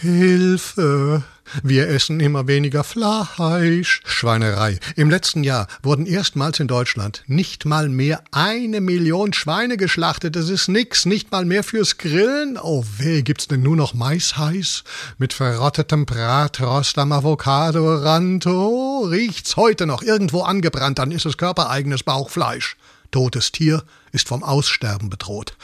Hilfe! Wir essen immer weniger Fleisch. Schweinerei. Im letzten Jahr wurden erstmals in Deutschland nicht mal mehr eine Million Schweine geschlachtet. Das ist nix. Nicht mal mehr fürs Grillen. Oh weh, gibt's denn nur noch Mais heiß? Mit verrottetem Bratrost am Avocado-Rand. Oh, riecht's heute noch irgendwo angebrannt, dann ist es körpereigenes Bauchfleisch. Totes Tier ist vom Aussterben bedroht.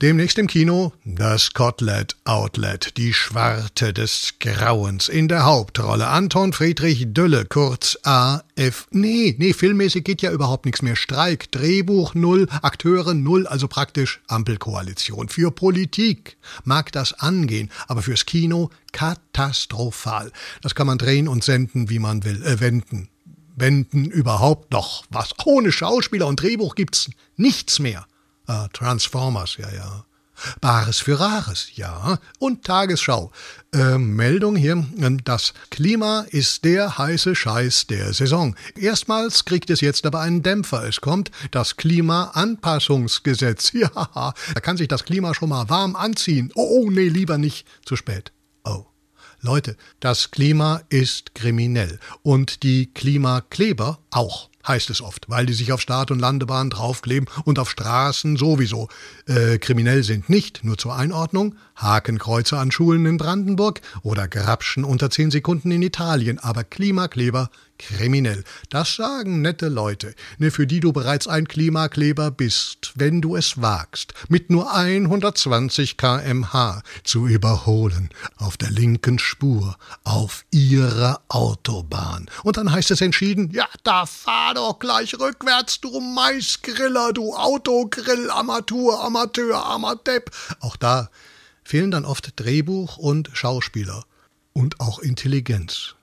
Demnächst im Kino das Kotelett Outlet, die Schwarte des Grauens. In der Hauptrolle Anton Friedrich Dülle, kurz AF. Nee, nee, filmmäßig geht ja überhaupt nichts mehr. Streik, Drehbuch null, Akteure null, also praktisch Ampelkoalition. Für Politik mag das angehen, aber fürs Kino katastrophal. Das kann man drehen und senden, wie man will, äh, wenden. Wenden überhaupt noch was. Ohne Schauspieler und Drehbuch gibt's nichts mehr. Ah, Transformers, ja, ja. Bares für Rares, ja. Und Tagesschau. Äh, Meldung hier, das Klima ist der heiße Scheiß der Saison. Erstmals kriegt es jetzt aber einen Dämpfer. Es kommt das Klimaanpassungsgesetz. Ja, da kann sich das Klima schon mal warm anziehen. Oh, oh, nee, lieber nicht. Zu spät. Oh. Leute, das Klima ist kriminell. Und die Klimakleber auch heißt es oft, weil die sich auf Start- und Landebahn draufkleben und auf Straßen sowieso. Äh, kriminell sind nicht, nur zur Einordnung, Hakenkreuze an Schulen in Brandenburg oder Grapschen unter 10 Sekunden in Italien, aber Klimakleber kriminell. Das sagen nette Leute, ne, für die du bereits ein Klimakleber bist, wenn du es wagst, mit nur 120 kmh zu überholen, auf der linken Spur, auf ihrer Autobahn. Und dann heißt es entschieden, ja, da fahr doch gleich rückwärts, du Maisgriller, du Autogrill, Amateur, Amateur, Amatepp. Auch da fehlen dann oft Drehbuch und Schauspieler und auch Intelligenz.